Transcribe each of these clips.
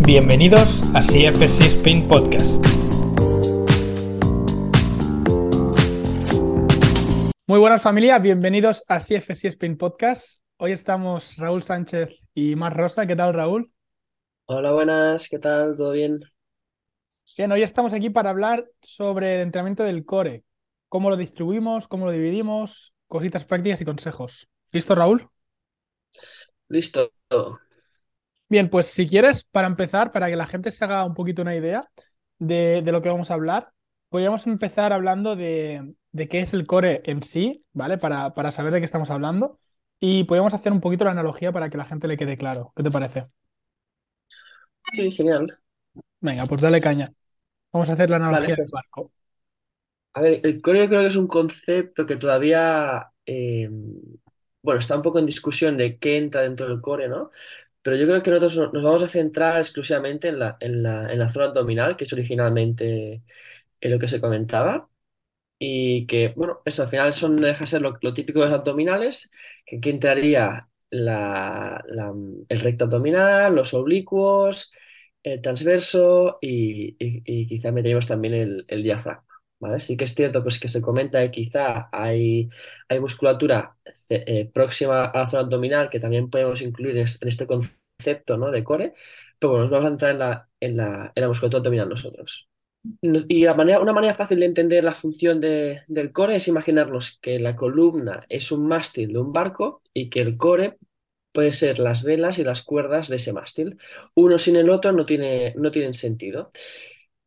Bienvenidos a CFC Spin Podcast. Muy buenas familia, bienvenidos a CFC Spin Podcast. Hoy estamos Raúl Sánchez y Mar Rosa. ¿Qué tal, Raúl? Hola, buenas, ¿qué tal? ¿Todo bien? Bien, hoy estamos aquí para hablar sobre el entrenamiento del core, cómo lo distribuimos, cómo lo dividimos, cositas prácticas y consejos. ¿Listo, Raúl? Listo. Bien, pues si quieres, para empezar, para que la gente se haga un poquito una idea de, de lo que vamos a hablar, podríamos empezar hablando de, de qué es el core en sí, ¿vale? Para, para saber de qué estamos hablando. Y podríamos hacer un poquito la analogía para que la gente le quede claro. ¿Qué te parece? Sí, genial. Venga, pues dale caña. Vamos a hacer la Vale, analogía del pues, barco. a ver, el core yo creo que es un concepto que todavía, eh, bueno, está un poco en discusión de qué entra dentro del core, ¿no? Pero yo creo que nosotros no- nos vamos a centrar exclusivamente en la, en la, en la zona abdominal, que es originalmente eh, lo que se comentaba. Y que, bueno, eso al final son, deja de ser lo, típico de los abdominales, que aquí entraría la- el recto abdominal, los oblicuos, el transverso y, y- y quizá meteríamos también el, el diafragma, ¿vale? Sí que es cierto pues, que se comenta que quizá hay, hay musculatura eh, próxima a la zona abdominal que también podemos incluir en este concepto, ¿no? de core, pero bueno, nos vamos a entrar en la, en la, en la musculatura abdominal nosotros. No- Y la manera, una manera fácil de entender la función de- del core es imaginarnos que la columna es un mástil de un barco y que el core puede ser las velas y las cuerdas de ese mástil. Uno sin el otro no tiene, no tienen sentido.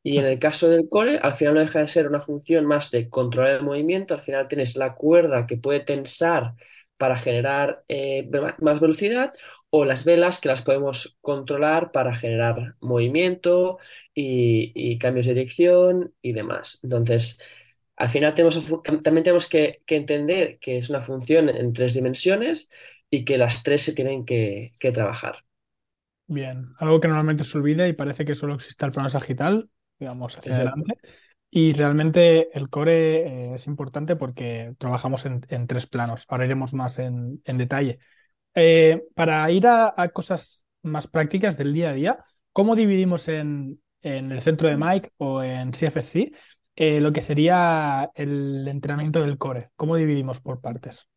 Y en el caso del core, al final no deja de ser una función más de controlar el movimiento. Al final tienes la cuerda que puede tensar para generar eh, más velocidad o las velas que las podemos controlar para generar movimiento y, cambios de dirección y demás. Entonces, al final tenemos, también tenemos que, que entender que es una función en tres dimensiones y que las tres se tienen que, que trabajar. Bien, algo que normalmente se olvida y parece que solo existe el plano sagital, digamos, hacia Exacto. adelante. Y realmente el core eh, es importante porque trabajamos en, en tres planos. Ahora iremos más en, en detalle. Eh, para ir a, a cosas más prácticas del día a día, ¿cómo dividimos en, en el centro de Mike o en CFSC eh, lo que sería el entrenamiento del core? ¿Cómo dividimos por partes?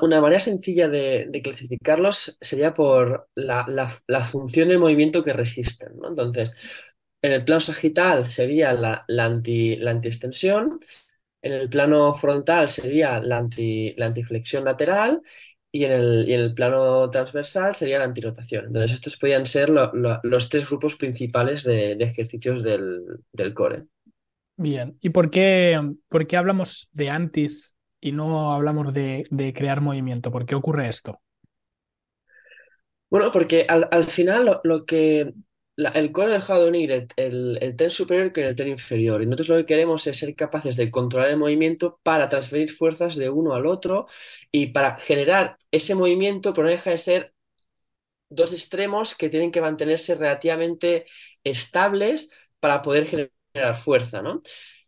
Una, manera sencilla de, clasificarlos sería por la, función del movimiento que resisten. Entonces, en el plano sagital sería la, la, anti, la antiextensión, en el plano frontal sería la, anti, la antiflexión lateral y en el, y en el plano transversal sería la antirotación. Entonces, estos podrían ser lo- lo- los tres grupos principales de, ejercicios del, del core. Bien, ¿y por qué, por qué hablamos de antis y no hablamos de, de crear movimiento? ¿Por qué ocurre esto? Bueno, porque al, al final lo, lo que la- el core ha dejado de unir el, el, el tren superior con el tren inferior. Y nosotros lo que queremos es ser capaces de controlar el movimiento para transferir fuerzas de uno al otro y para generar ese movimiento, pero no deja de ser dos extremos que tienen que mantenerse relativamente estables para poder generar fuerza, ¿no?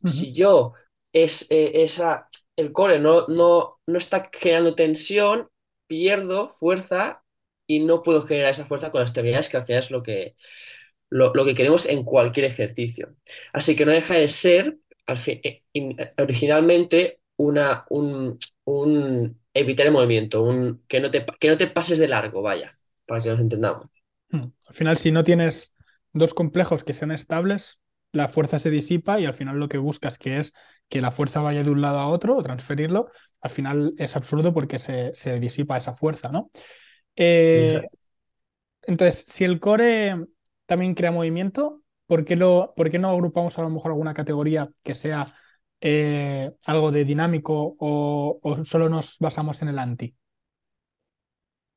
Si yo es, eh, esa, el core no, no, no está generando tensión, pierdo fuerza y no puedo generar esa fuerza con las extremidades, que al final es lo que, lo, lo que queremos en cualquier ejercicio. Así que no deja de ser al eh, in- originalmente una, un, un evitar el movimiento, un, que no te, que no te pases de largo, vaya, para que nos entendamos. Mm. Al final, si no tienes dos complejos que sean estables, la fuerza se disipa y al final lo que buscas, que es que la fuerza vaya de un lado a otro o transferirlo, al final es absurdo porque se, se disipa esa fuerza, ¿no? Eh, entonces, si el core también crea movimiento, ¿por qué, lo, por qué no agrupamos a lo mejor alguna categoría que sea eh, algo de dinámico o, o solo nos basamos en el anti?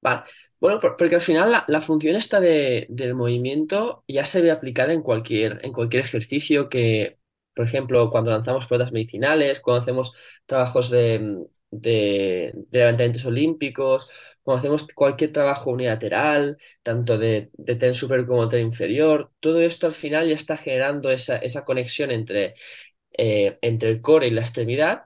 Vale. Bueno, por- porque al final la, función esta de- del movimiento ya se ve aplicada en cualquier, en cualquier ejercicio que, por ejemplo, cuando lanzamos pelotas medicinales, cuando hacemos trabajos de, de, de levantamientos olímpicos, cuando hacemos cualquier trabajo unilateral, tanto de, de tren superior como tren inferior, todo esto al final ya está generando esa, esa conexión entre, eh, entre el core y la extremidad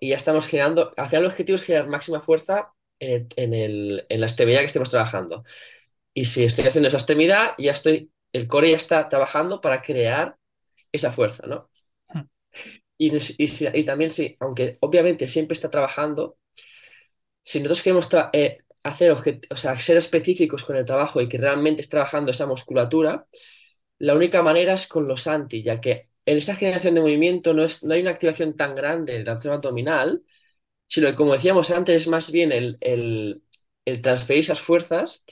y ya estamos generando, al final el objetivo es generar máxima fuerza en, el- en, el- en la estabilidad que estemos trabajando. Y si estoy haciendo esa extremidad, ya estoy, el core ya está trabajando para crear esa fuerza, ¿no? Mm, Y, y si- y también sí, aunque obviamente siempre está trabajando, si nosotros queremos eh, hacer o sea, ser específicos con el trabajo y que realmente esté trabajando esa musculatura, la única manera es con los anti, ya que en esa generación de movimiento no, es, no hay una activación tan grande de la zona abdominal, sino como decíamos antes, es más bien el, el, transferir esas fuerzas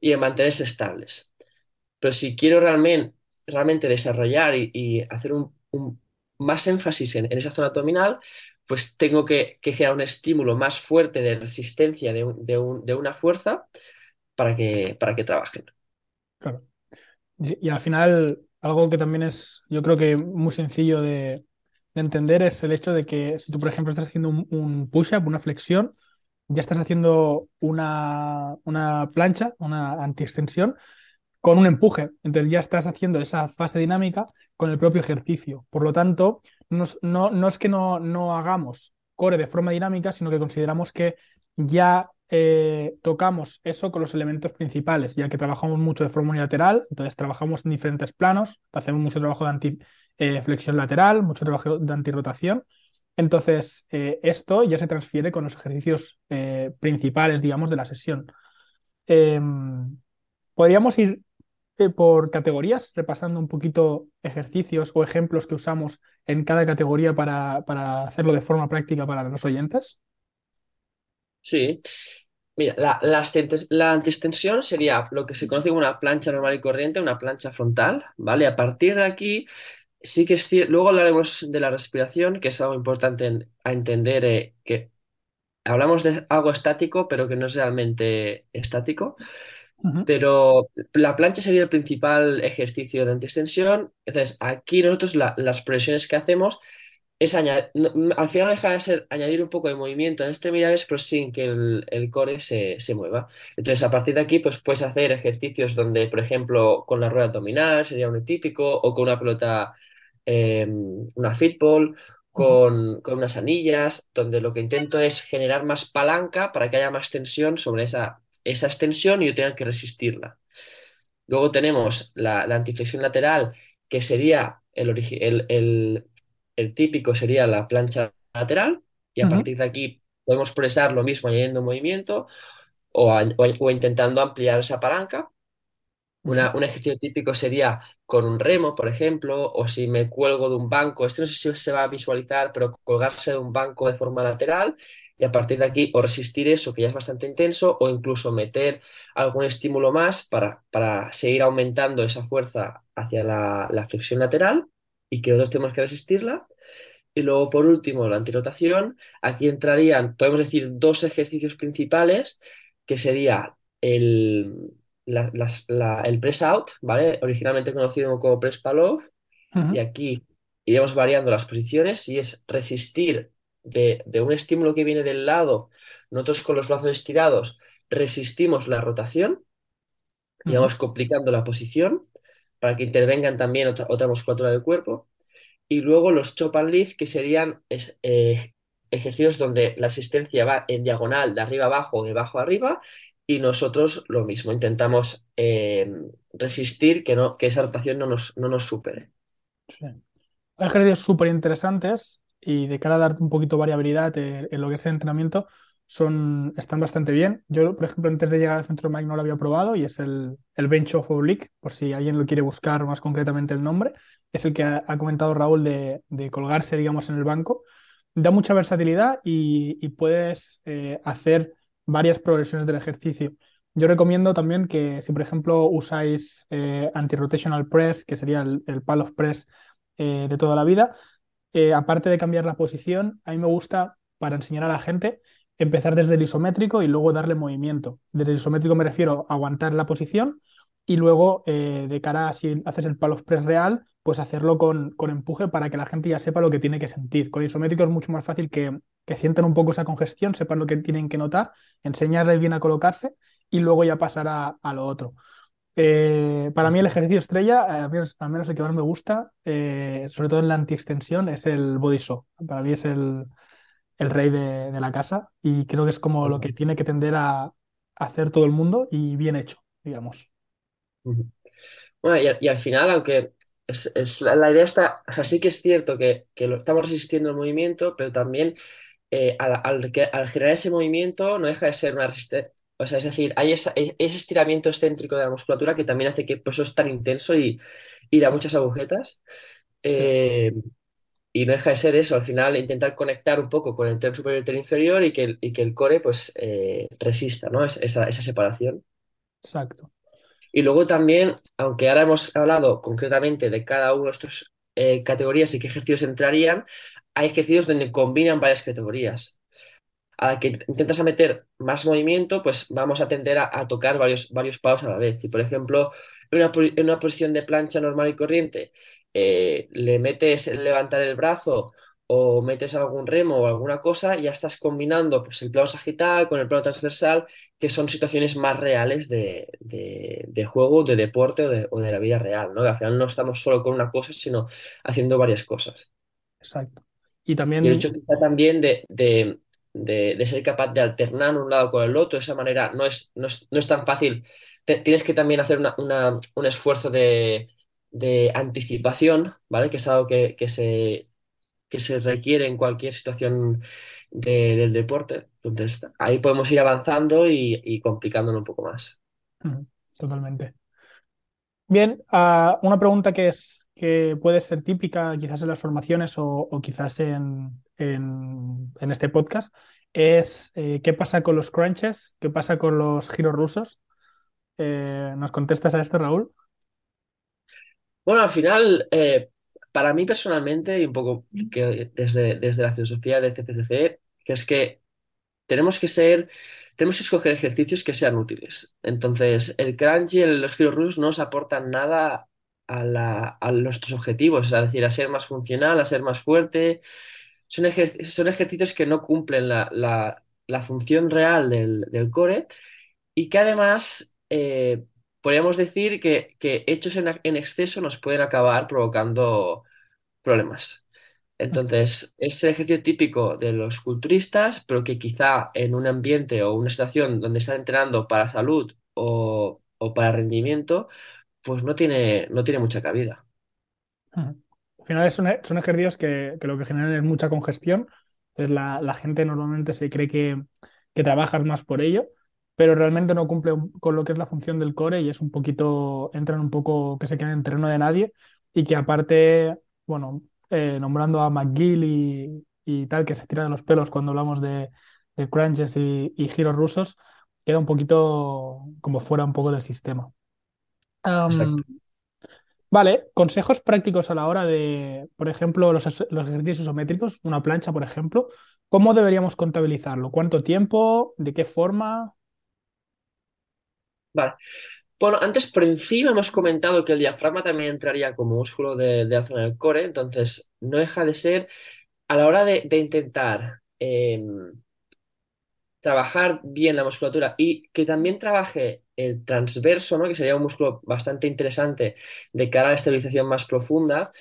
y el mantenerse estables. Pero si quiero realmente, realmente desarrollar y, hacer un, más énfasis en, en esa zona abdominal, pues tengo que, que un estímulo más fuerte de resistencia de, un- de un- de una fuerza para que, para que trabajen. claro. Y, y al final, algo que también es, yo creo que muy sencillo de, de entender es el hecho de que si tú, por ejemplo, estás haciendo un, push-up, una flexión, ya estás haciendo una, una plancha, una antiextensión, con un empuje. Entonces ya estás haciendo esa fase dinámica con el propio ejercicio. Por lo tanto, no, no es que no, no hagamos core de forma dinámica, sino que consideramos que ya eh, tocamos eso con los elementos principales, ya que trabajamos mucho de forma unilateral, entonces trabajamos en diferentes planos, hacemos mucho trabajo de anti, eh, flexión lateral, mucho trabajo de antirrotación. Entonces, eh, esto ya se transfiere con los ejercicios eh, principales, digamos, de la sesión. Em, podríamos ir por categorías, repasando un poquito ejercicios o ejemplos que usamos en cada categoría para, para hacerlo de forma práctica para los oyentes. Sí. Mira, la, la, la sería lo que se conoce como una plancha normal y corriente, una plancha frontal, ¿vale? A partir de aquí, sí que es cierto, luego hablaremos de la respiración, que es algo importante en- a entender, eh, que hablamos de algo estático, pero que no es realmente estático. Pero la plancha sería el principal ejercicio de antiextensión. Entonces, aquí nosotros la- las progresiones que hacemos es añadir, al final deja de ser añadir un poco de movimiento en extremidades, pero sin que el, el core se, se mueva. Entonces, a partir de aquí, pues puedes hacer ejercicios donde, por ejemplo, con la rueda abdominal sería un típico, o con una pelota, eh, una fitball, con, con unas anillas, donde lo que intento es generar más palanca para que haya más tensión sobre esa, esa extensión y yo tenga que resistirla. Luego tenemos la, la antiflexión lateral, que sería el, el, el- el típico, sería la plancha lateral, y a partir de aquí podemos progresar lo mismo añadiendo movimiento o- o intentando ampliar esa palanca. Una- un ejercicio típico sería con un remo, por ejemplo, o si me cuelgo de un banco. Este no sé si se va a visualizar, pero colgarse de un banco de forma lateral y a partir de aquí o resistir eso, que ya es bastante intenso, o incluso meter algún estímulo más para, para seguir aumentando esa fuerza hacia la, la flexión lateral y que nosotros tenemos que resistirla. Y luego, por último, la antirotación. Aquí entrarían, podemos decir, dos ejercicios principales, que sería el, la- las- la- el press out, ¿vale? Originalmente conocido como press pull-off, y aquí iremos variando las posiciones, y es resistir de, de un estímulo que viene del lado, nosotros con los brazos estirados resistimos la rotación, y vamos complicando la posición para que intervengan también otra, otra musculatura del cuerpo. Y luego los chop and lift, que serían es- eh, ejercicios donde la asistencia va en diagonal, de arriba abajo, de abajo arriba, y nosotros lo mismo, intentamos eh, resistir que, no, que esa rotación no nos, no nos supere. sí. Hay ejercicios súper interesantes y de cara a darte un poquito de variabilidad en lo que es el entrenamiento, son, están bastante bien. Yo, por ejemplo, antes de llegar al centro Mike no lo había probado y es el, el Bench of Oblique, por si alguien lo quiere buscar más concretamente el nombre. Es el que ha, ha comentado Raúl de, de colgarse, digamos, en el banco. Da mucha versatilidad y, y puedes eh, hacer varias progresiones del ejercicio. Yo recomiendo también que si, por ejemplo, usáis eh, anti-rotational press, que sería el, el pal of press eh, de toda la vida. Eh, aparte de cambiar la posición, a mí me gusta, para enseñar a la gente, empezar desde el isométrico y luego darle movimiento. Desde el isométrico me refiero a aguantar la posición y luego, de cara a si haces el palo press real, pues hacerlo con, con empuje para que la gente ya sepa lo que tiene que sentir. Con isométrico es mucho más fácil que, que sientan un poco esa congestión, sepan lo que tienen que notar, enseñarles bien a colocarse y luego ya pasar a, a lo otro. Eh, para mí el ejercicio estrella, eh, al menos, al menos el que más me gusta, eh, sobre todo en la antiextensión, es el body saw. Para mí es el, el rey de, de la casa y creo que es como lo que tiene que tender a, a hacer todo el mundo y bien hecho. digamos. Bueno, y al final, aunque es, es la, la idea está, o sea, sí que es cierto que, que lo estamos resistiendo el movimiento, pero también eh, al, al que- al generar ese movimiento no deja de ser una resistencia. O sea, es decir, hay esa- e- ese estiramiento excéntrico de la musculatura que también hace que pues, eso es tan intenso y, y da muchas agujetas. Sí, Eh, y no deja de ser eso, al final intentar conectar un poco con el tren superior y el tren inferior y que el, y que el core pues eh, resista, ¿no? Es- Esa, esa separación. exacto. Y luego también, aunque ahora hemos hablado concretamente de cada uno de estos eh, categorías y qué ejercicios entrarían, hay ejercicios donde combinan varias categorías. A la que intentas meter más movimiento, pues vamos a tender a, tocar varios, varios a la vez. Y por ejemplo, en una, en una posición de plancha normal y corriente, eh, le metes levantar el brazo o metes algún remo o alguna cosa, ya estás combinando pues, el plano sagital con el plano transversal, que son situaciones más reales de, de- de juego, de deporte o de, o de la vida real, ¿no? Que al final no estamos solo con una cosa, sino haciendo varias cosas. Exacto. Y Y el hecho también, quizá también de, de, de- de ser capaz de alternar un lado con el otro, de esa manera no es, no es, no es tan fácil. Te- tienes que también hacer una- una- un esfuerzo de, de anticipación, ¿vale? Que es algo que, que se, que se requiere en cualquier situación de- del deporte. Entonces, ahí podemos ir avanzando y, y complicándolo un poco más. totalmente. Bien, ah, una pregunta que es que puede ser típica quizás en las formaciones o, o quizás en, en, en este podcast es eh, ¿qué pasa con los crunches? ¿Qué pasa con los giros rusos? Eh, ¿nos contestas a esto, Raúl? Bueno, al final, eh, para mí personalmente, y un poco desde, desde la filosofía de CCCC, que es que tenemos que ser, tenemos que escoger ejercicios que sean útiles. Entonces, el crunch y el- los giros rusos no nos aportan nada a, la- nuestros objetivos, es decir, a ser más funcional, a ser más fuerte. Son, ejer- son ejercicios que no cumplen la, función real del, del core y que además eh, podríamos decir que, hechos en, exceso nos pueden acabar provocando problemas. Entonces, es el ejercicio típico de los culturistas, pero que quizá en un ambiente o una situación donde están entrenando para salud o, para rendimiento, pues no tiene, no tiene mucha cabida. Al final son, son ejercicios que, lo que generan es mucha congestión. Entonces la, la gente normalmente se cree que, que trabajas más por ello, pero realmente no cumple con lo que es la función del core y es un poquito, entran un poco que se quedan en terreno de nadie y que aparte, bueno, eh, nombrando a McGill y, y tal, que se tira de los pelos cuando hablamos de, de crunches y, y giros rusos, queda un poquito como fuera un poco del sistema. Exacto. Vale, consejos prácticos a la hora de, por ejemplo, los, los ejercicios isométricos, una plancha, por ejemplo. ¿Cómo deberíamos contabilizarlo? ¿Cuánto tiempo? ¿De qué forma? Vale. Bueno, antes por encima hemos comentado que el diafragma también entraría como músculo de, de la zona del core, entonces no deja de ser a la hora de, intentar em, trabajar bien la musculatura y que también trabaje el transverso, ¿no? Que sería un músculo bastante interesante de cara a la estabilización más profunda.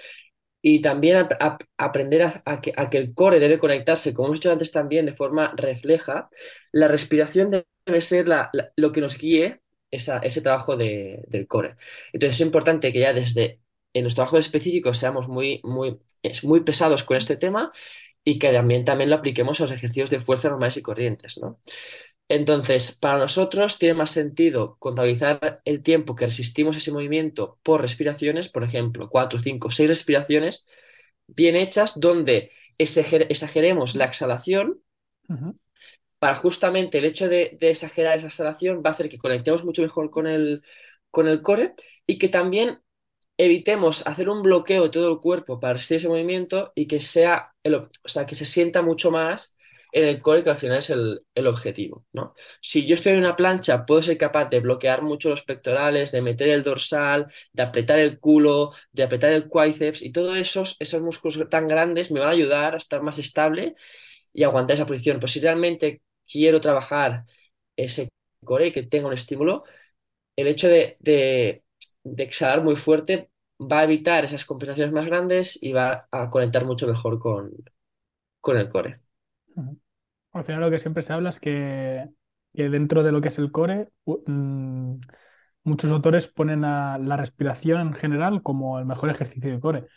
Y también ap- ap- aprender a, a que, a que el core debe conectarse, como hemos dicho antes también, de forma refleja. La respiración debe ser la- la- lo que nos guíe ese trabajo de- del core. Entonces es importante que ya desde en los trabajos específicos seamos muy, muy, muy pesados con este tema y que también, también lo apliquemos a los ejercicios de fuerza normales y corrientes, ¿no? Entonces, para nosotros tiene más sentido contabilizar el tiempo que resistimos ese movimiento por respiraciones, por ejemplo, cuatro, cinco, seis respiraciones bien hechas donde exager- exageremos la exhalación para justamente el hecho de, exagerar esa exhalación va a hacer que conectemos mucho mejor con el, con el core y que también evitemos hacer un bloqueo de todo el cuerpo para resistir ese movimiento y que sea, el, o sea, que se sienta mucho más en el core, que al final es el, el objetivo, ¿no? Si yo estoy en una plancha, puedo ser capaz de bloquear mucho los pectorales, de meter el dorsal, de apretar el culo, de apretar el cuádriceps y todos esos, esos músculos tan grandes me van a ayudar a estar más estable y aguantar esa posición. Pues si realmente quiero trabajar ese core y que tenga un estímulo, el hecho de, de, exhalar muy fuerte va a evitar esas compensaciones más grandes y va a conectar mucho mejor con, el core. Al final lo que siempre se habla es que, dentro de lo que es el core, mm, muchos autores ponen a la respiración en general como el mejor ejercicio de core.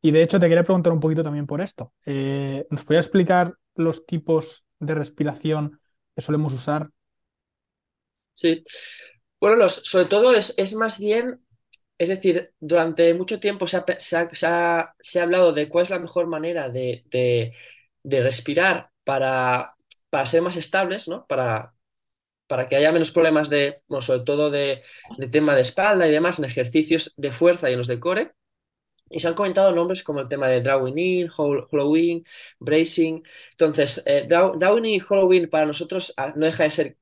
Y de hecho te quería preguntar un poquito también por esto. Eh, ¿nos podrías explicar los tipos de respiración que solemos usar? Sí. Bueno, los, sobre todo es, es más bien es decir, durante mucho tiempo se ha, hablado de cuál es la mejor manera de, respirar para, ser más estables, ¿no? Para, para que haya menos problemas de, sobre todo de, tema de espalda y demás en ejercicios de fuerza y en los de core. Y se han comentado nombres como el tema de drawing in, hollowing, bracing. Entonces, eh, drawing in y hollowing para nosotros ah, no deja de ser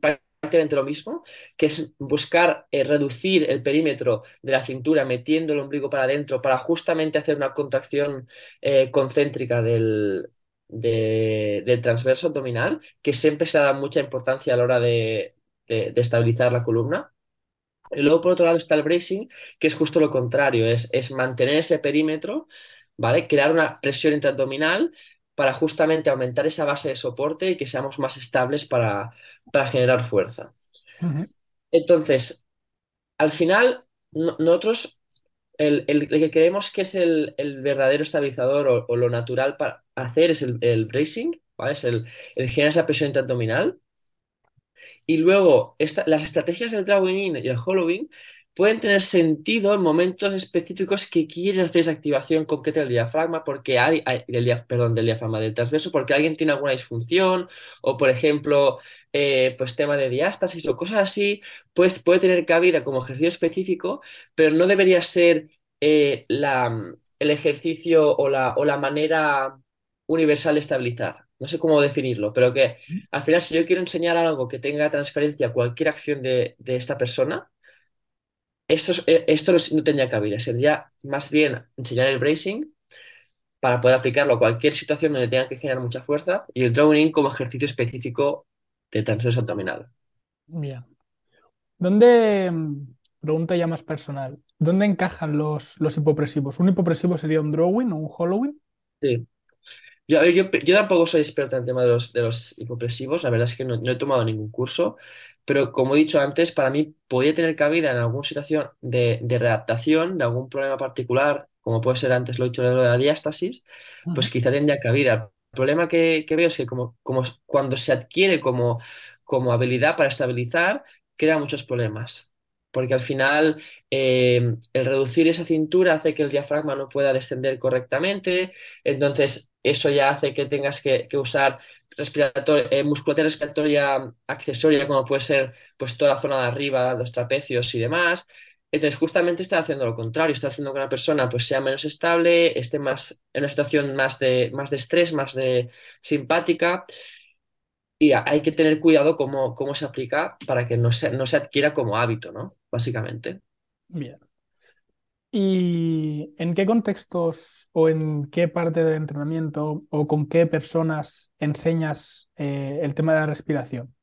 prácticamente lo mismo, que es buscar eh, reducir el perímetro de la cintura metiendo el ombligo para adentro para justamente hacer una contracción eh, concéntrica del, del transverso abdominal, que siempre se da mucha importancia a la hora de, estabilizar la columna. Y luego, por otro lado, está el bracing, que es justo lo contrario, es, es mantener ese perímetro, ¿vale? Crear una presión intraabdominal para justamente aumentar esa base de soporte y que seamos más estables para, para generar fuerza. Entonces, al final, nosotros, el, que creemos que es el, verdadero estabilizador o, lo natural para hacer es el, bracing, ¿vale? Es el, generar esa presión intraabdominal. Y luego, las estrategias del drawing in y el hollowing pueden tener sentido en momentos específicos que quieres hacer esa activación concreta del diafragma, porque hay, del, perdón, del diafragma, del transverso, porque alguien tiene alguna disfunción, o por ejemplo, eh, pues tema de diástasis o cosas así, pues puede tener cabida como ejercicio específico, pero no debería ser eh, la, el ejercicio o la, o la manera universal de estabilizar. No sé cómo definirlo, pero que al final si yo quiero enseñar algo que tenga transferencia a cualquier acción de, de esta persona, eh, esto, no tendría cabida, sería más bien enseñar el bracing para poder aplicarlo a cualquier situación donde tenga que generar mucha fuerza y el drawing como ejercicio específico de transverso abdominal. Bien. ¿Dónde, pregunta ya más personal, ¿dónde encajan los, los hipopresivos? ¿Un hipopresivo sería un drawing o un hollowing? Sí. Yo, yo, tampoco soy experto en el tema de los, de los hipopresivos, la verdad es que no, no he tomado ningún curso, pero como he dicho antes, para mí podría tener cabida en alguna situación de, de readaptación, de algún problema particular, como puede ser antes lo he dicho de la diástasis, pues quizá tendría cabida. El problema que, veo es que como, como cuando se adquiere como, como habilidad para estabilizar, crea muchos problemas porque al final eh, el reducir esa cintura hace que el diafragma no pueda descender correctamente, entonces eso ya hace que tengas que, usar eh, musculatura respiratoria accesoria, como puede ser pues, toda la zona de arriba, los trapecios y demás. Entonces, justamente está haciendo lo contrario, está haciendo que una persona pues, sea menos estable, esté más en una situación más de, más de estrés, más de simpática. Y hay que tener cuidado cómo, cómo se aplica para que no se, no se adquiera como hábito, ¿no? Básicamente. Bien. ¿Y en qué contextos o en qué parte del entrenamiento o con qué personas enseñas eh, el tema de la respiración?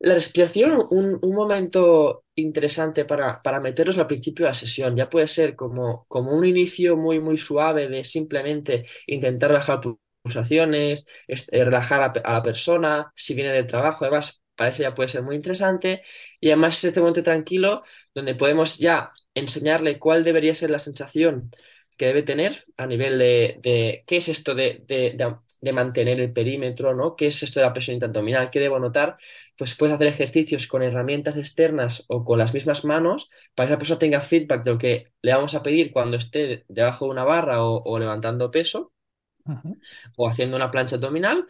La respiración, un, momento interesante para, para, meterlos al principio de la sesión. Ya puede ser como, como un inicio muy, muy suave de simplemente intentar bajar pulsaciones, eh, relajar a, a la persona, si viene del trabajo, además para eso ya puede ser muy interesante. Y además es este momento tranquilo donde podemos ya enseñarle cuál debería ser la sensación que debe tener a nivel de, qué es esto de, de, mantener el perímetro, ¿no? ¿Qué es esto de la presión abdominal? ¿Qué debo notar? Pues puedes hacer ejercicios con herramientas externas o con las mismas manos para que la persona tenga feedback de lo que le vamos a pedir cuando esté debajo de una barra o, levantando peso o haciendo una plancha abdominal.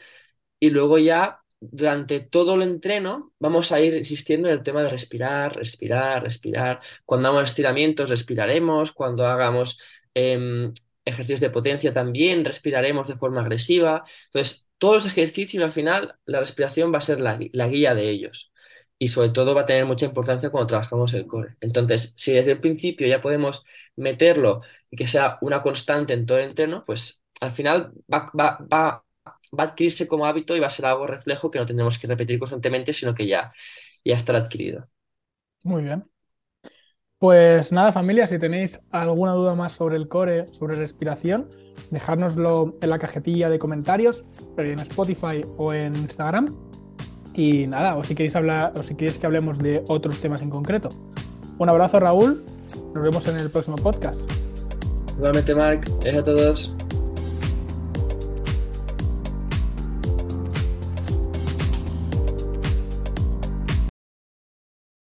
Y luego ya durante todo el entreno vamos a ir insistiendo en el tema de respirar, respirar, respirar. Cuando hagamos estiramientos, respiraremos. Cuando hagamos em, ejercicios de potencia también, respiraremos de forma agresiva. Entonces, todos los ejercicios al final, la respiración va a ser la, guía de ellos. Y sobre todo va a tener mucha importancia cuando trabajamos el core. Entonces, si desde el principio ya podemos meterlo y que sea una constante en todo el entreno, pues al final va, va, va va a adquirirse como hábito y va a ser algo reflejo que no tendremos que repetir constantemente, sino que ya, ya estará adquirido. Muy bien. Pues nada, familia, si tenéis alguna duda más sobre el core, sobre respiración, dejárnoslo en la cajetilla de comentarios, en Spotify o en Instagram. Y nada, o si queréis hablar, o si queréis que hablemos de otros temas en concreto. Un abrazo, Raúl. Nos vemos en el próximo podcast. Igualmente, Marc. Gracias a todos.